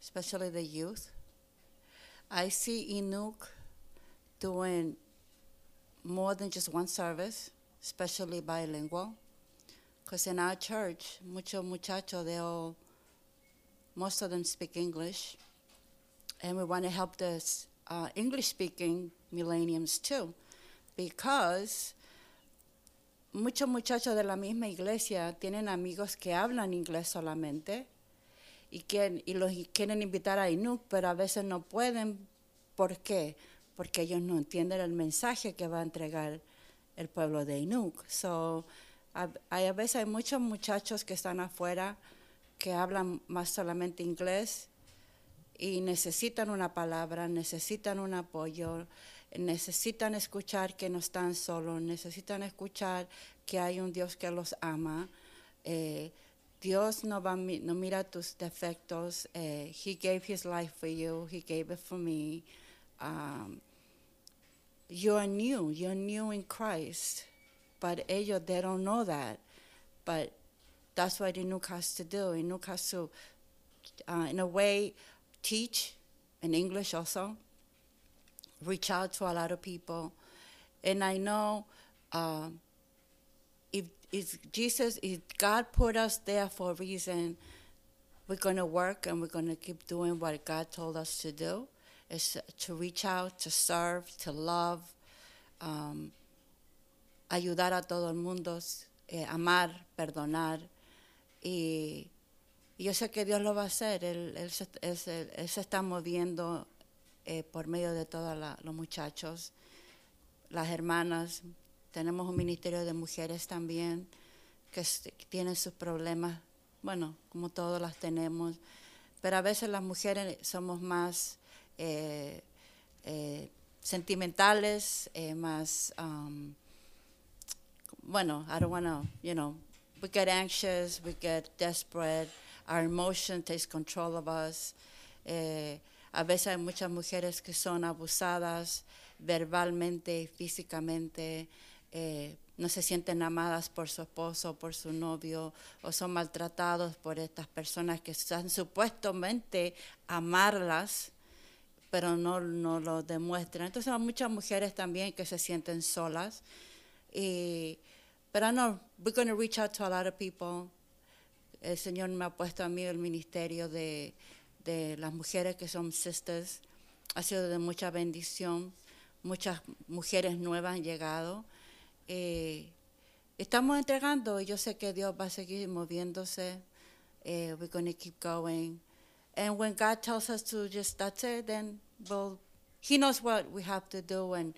especially the youth. I see Inuk doing more than just one service, especially bilingual. Because in our church, muchos muchachos, they all most of them speak English, and we want to help the uh, English-speaking millenniums too, because muchos muchachos de la misma iglesia tienen amigos que hablan inglés solamente y, quieren, y los quieren invitar a Inuk, pero a veces no pueden. ¿Por qué? Porque ellos no entienden el mensaje que va a entregar el pueblo de Inuk. So, a, a veces hay muchos muchachos que están afuera que hablan más solamente inglés y necesitan una palabra, necesitan un apoyo, necesitan escuchar que no están solos, necesitan escuchar que hay un Dios que los ama. Eh, Dios no, va, no mira tus defectos. Eh, he gave his life for you. He gave it for me. Um, you're new. You're new in Christ. But ellos, they don't know that. But that's what Inuk has to do. Inuk has to, uh, in a way, teach in English also, reach out to a lot of people. And I know uh, if, if Jesus, if God put us there for a reason, we're going to work and we're going to keep doing what God told us to do is to reach out, to serve, to love, um, ayudar a todo el mundo, eh, amar, perdonar. Y, yo sé que Dios lo va a hacer. Él, él, se, está moviendo eh, por medio de todos los muchachos, las hermanas. Tenemos un ministerio de mujeres también que tienen sus problemas, bueno, como todos las tenemos, pero a veces las mujeres somos más eh, eh, sentimentales, eh, más, um, bueno, I don't want to, you know, we get anxious, we get desperate, our emotion takes control of us. A veces hay muchas mujeres que son abusadas verbalmente y físicamente, no se sienten amadas por su esposo, por su novio, o son maltratados por estas personas que están supuestamente amarlas, pero no, no lo demuestran. Entonces hay muchas mujeres también que se sienten solas. Y, pero no, we're going to reach out to a lot of people. El Señor me ha puesto a mí el ministerio de, de las mujeres que son sisters. Ha sido de mucha bendición. Muchas mujeres nuevas han llegado. Eh, estamos entregando y yo sé que Dios va a seguir moviéndose. Eh, we're going to keep going. And when God tells us to just, that's it, then we'll, He knows what we have to do, and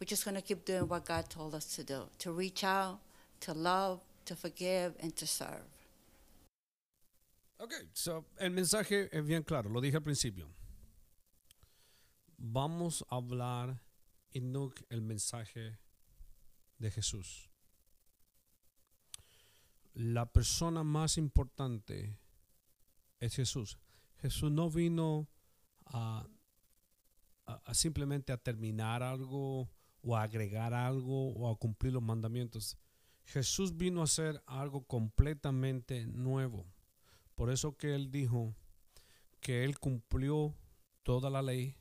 we're just going to keep doing what God told us to do to reach out, to love, to forgive, and to serve. Ok, so, el mensaje es bien claro, lo dije al principio. Vamos a hablar, Enoch, el mensaje de Jesús. La persona más importante es Jesús. Jesús no vino a, simplemente a terminar algo o a agregar algo o a cumplir los mandamientos. Jesús vino a hacer algo completamente nuevo. Por eso que él dijo que él cumplió toda la ley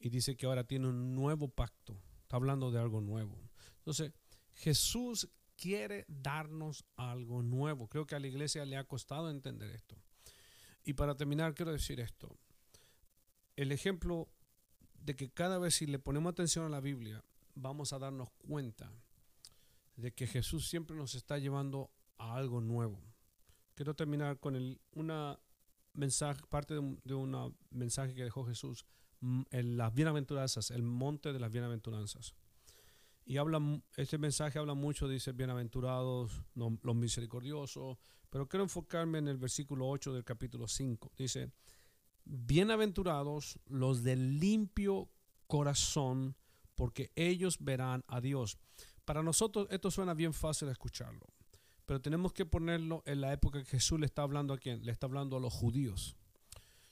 y dice que ahora tiene un nuevo pacto. Está hablando de algo nuevo. Entonces, Jesús quiere darnos algo nuevo. Creo que a la iglesia le ha costado entender esto. Y para terminar, quiero decir esto. El ejemplo de que cada vez si le ponemos atención a la Biblia, vamos a darnos cuenta de que Jesús siempre nos está llevando a algo nuevo quiero terminar con el, una mensaje, parte de, un- mensaje que dejó Jesús, mm, en las bienaventuranzas, el monte de las bienaventuranzas. Y habla, este mensaje habla mucho, dice, bienaventurados los misericordiosos, pero quiero enfocarme en el versículo 8 del capítulo 5. Dice, bienaventurados los de limpio corazón, porque ellos verán a Dios. Para nosotros esto suena bien fácil de escucharlo pero tenemos que ponerlo en la época que Jesús le está hablando a quién, le está hablando a los judíos.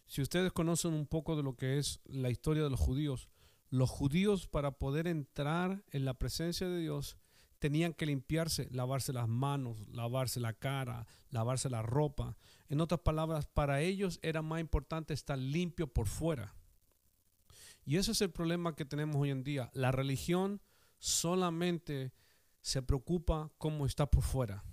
Si ustedes conocen un poco de lo que es la historia de los judíos, los judíos para poder entrar en la presencia de Dios tenían que limpiarse, lavarse las manos, lavarse la cara, lavarse la ropa. En otras palabras, para ellos era más importante estar limpio por fuera. Y ese es el problema que tenemos hoy en día. La religión solamente se preocupa cómo está por fuera.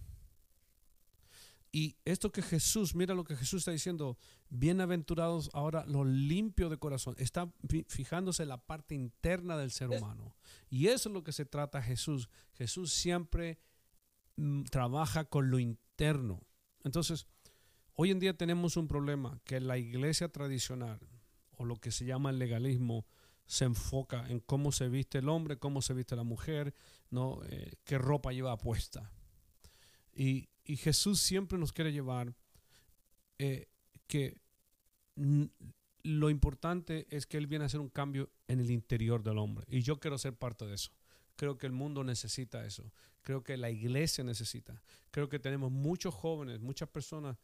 Y esto que Jesús, mira lo que Jesús está diciendo, bienaventurados ahora los limpios de corazón, está fi- fijándose en la parte interna del ser humano. Y eso es lo que se trata Jesús. Jesús siempre mm, trabaja con lo interno. Entonces, hoy en día tenemos un problema que la iglesia tradicional, o lo que se llama el legalismo, se enfoca en cómo se viste el hombre, cómo se viste la mujer, ¿no? Eh, qué ropa lleva puesta. Y, y Jesús siempre nos quiere llevar eh, que lo importante es que Él viene a hacer un cambio en el interior del hombre. Y yo quiero ser parte de eso. Creo que el mundo necesita eso. Creo que la iglesia necesita. Creo que tenemos muchos jóvenes, muchas personas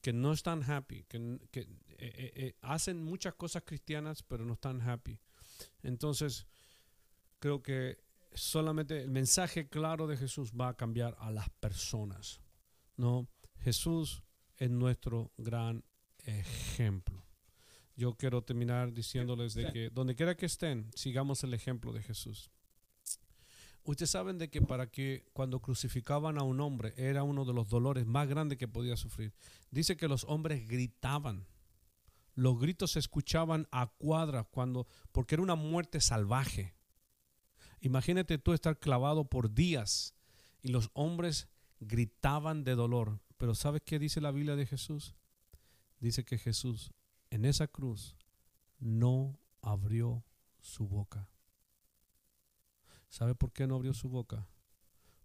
que no están happy, que, eh, eh, hacen muchas cosas cristianas, pero no están happy. Entonces, creo que solamente el mensaje claro de Jesús va a cambiar a las personas. No, Jesús es nuestro gran ejemplo. Yo quiero terminar diciéndoles de que donde quiera que estén, sigamos el ejemplo de Jesús. Ustedes saben de que para que cuando crucificaban a un hombre era uno de los dolores más grandes que podía sufrir. Dice que los hombres gritaban. Los gritos se escuchaban a cuadras cuando porque era una muerte salvaje. Imagínate tú estar clavado por días y los hombres gritaban de dolor. Pero ¿sabes qué dice la Biblia de Jesús? Dice que Jesús en esa cruz no abrió su boca. ¿Sabe por qué no abrió su boca?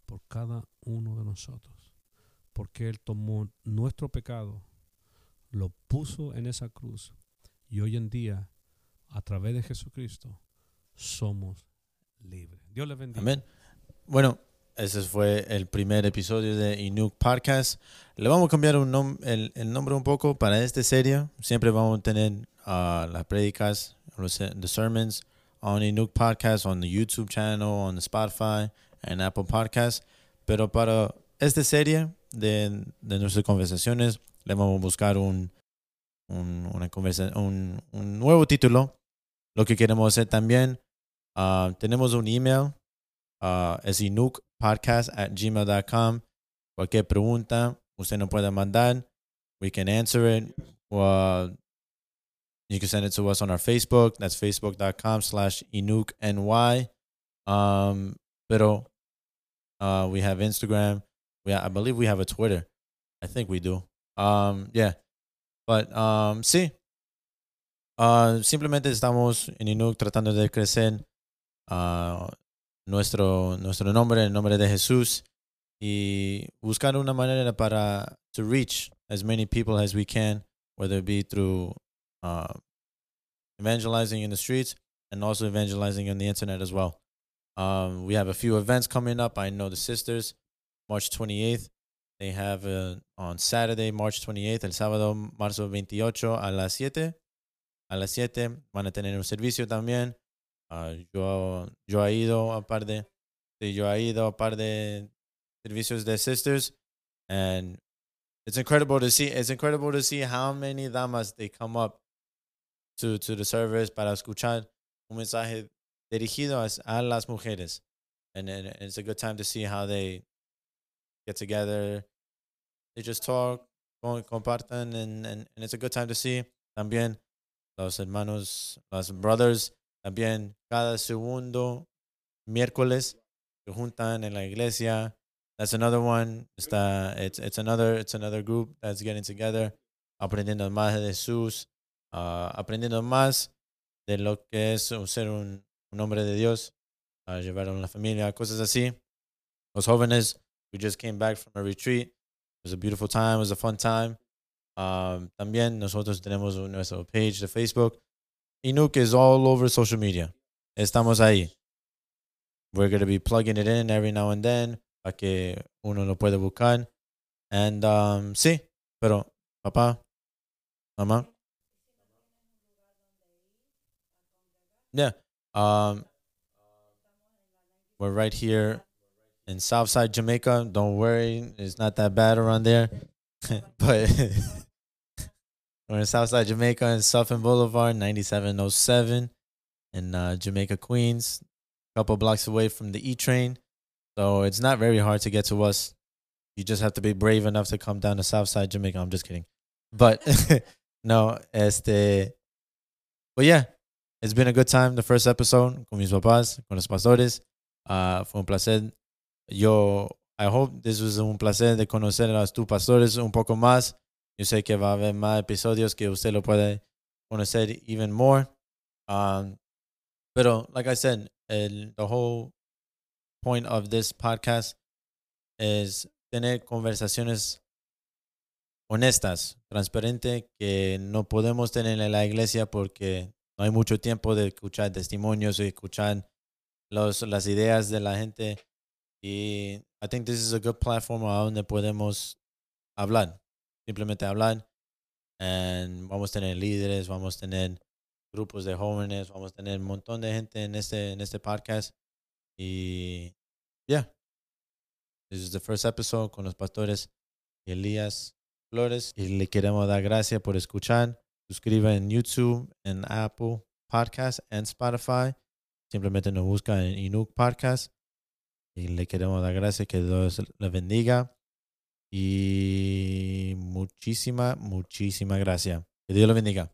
Por cada uno de nosotros. Porque Él tomó nuestro pecado, lo puso en esa cruz y hoy en día, a través de Jesucristo, somos libres. Dios le bendiga. Amén. Bueno, ese fue el primer episodio de Inuk Podcast. Le vamos a cambiar un el, nombre un poco para esta serie. Siempre vamos a tener uh, las prédicas, los the sermons on Inuk Podcast, on the YouTube channel, on the Spotify and Apple Podcast. Pero para esta serie de, nuestras conversaciones, le vamos a buscar un, nuevo título. Lo que queremos hacer también, uh, tenemos un email, uh, es inukpodcast at gmail.com. Cualquier pregunta, usted nos puede mandar. We can answer it. Uh, you can send it to us on our Facebook. That's facebook.com slash inukny. Um, pero uh, we have Instagram. We I believe we have a Twitter. I think we do. Um, yeah. But um, sí. Uh, simplemente estamos en Inuk tratando de crecer uh, nuestro, nuestro nombre, el nombre de Jesús, y buscar una manera para to reach as many people as we can, whether it be through uh, evangelizing in the streets and also evangelizing on the internet as well. Um, we have a few events coming up. I know the sisters, March 28th. They have uh, on Saturday, March 28th, el sábado, marzo 28 a las 7. A las 7 van a tener un servicio también. Uh, yo, yo he ido a par de, yo he ido a par de servicios de sisters, and it's incredible to see. It's incredible to see how many damas they come up to, to the service para escuchar un mensaje dirigido a, las mujeres. And, and it's a good time to see how they get together. They just talk, compartan, and, and, and it's a good time to see. También los hermanos, los brothers, también cada segundo miércoles se juntan en la iglesia. That's another one. Está, it's, it's another it's another group that's getting together, aprendiendo más de Jesús, uh, aprendiendo más de lo que es ser un, un hombre de Dios, uh, llevar a familia, cosas así. Los jóvenes, we just came back from a retreat. It was a beautiful time. It was a fun time. Um, también nosotros tenemos nuestro page de Facebook. Inuk is all over social media. Estamos ahí. We're going to be plugging it in every now and then para que uno lo pueda buscar. And um, sí, pero papá, mamá, Yeah. Um, we're right here in Southside Jamaica. Don't worry, it's not that bad around there. but we're in Southside Jamaica and Suffin Boulevard, 9707 in uh, Jamaica, Queens, a couple blocks away from the E train. So it's not very hard to get to us. You just have to be brave enough to come down to Southside Jamaica. I'm just kidding. But no, este. But yeah, It's been a good time, the first episode, con mis papás, con los pastores. Uh, fue un placer. Yo, I hope this was un placer de conocer a tus pastores un poco más. Yo sé que va a haber más episodios que usted lo puede conocer even more. Um, pero, like I said, el, the whole point of this podcast is tener conversaciones honestas, transparentes, que no podemos tener en la iglesia porque no hay mucho tiempo de escuchar testimonios y escuchar los, las ideas de la gente. Y I think this is a good platform a donde podemos hablar, simplemente hablar. And vamos a tener líderes, vamos a tener grupos de jóvenes, vamos a tener un montón de gente en este, en este podcast. Y yeah, this is the first episode con los pastores Elías Flores. Y le queremos dar gracias por escuchar. suscriba en YouTube, en Apple Podcast, en Spotify. Simplemente nos busca en Inuk Podcast. Y le queremos dar gracias, que Dios le bendiga. Y muchísima, muchísima gracias. Que Dios lo bendiga.